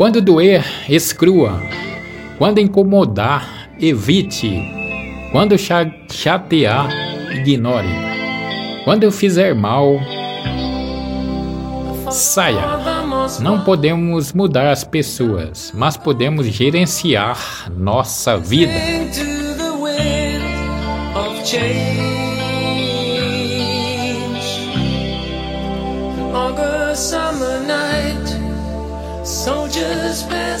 Quando doer, exclua. Quando incomodar, evite. Quando chatear, ignore. Quando fizer mal, saia. Não podemos mudar as pessoas, mas podemos gerenciar nossa vida.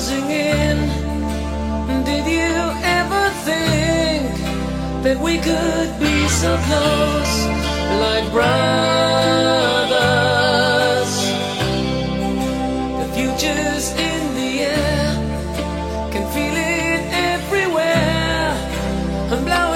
closing in. Did you ever think that we could be so close, like brothers? The future's in the air, can feel it everywhere. I'm blowing.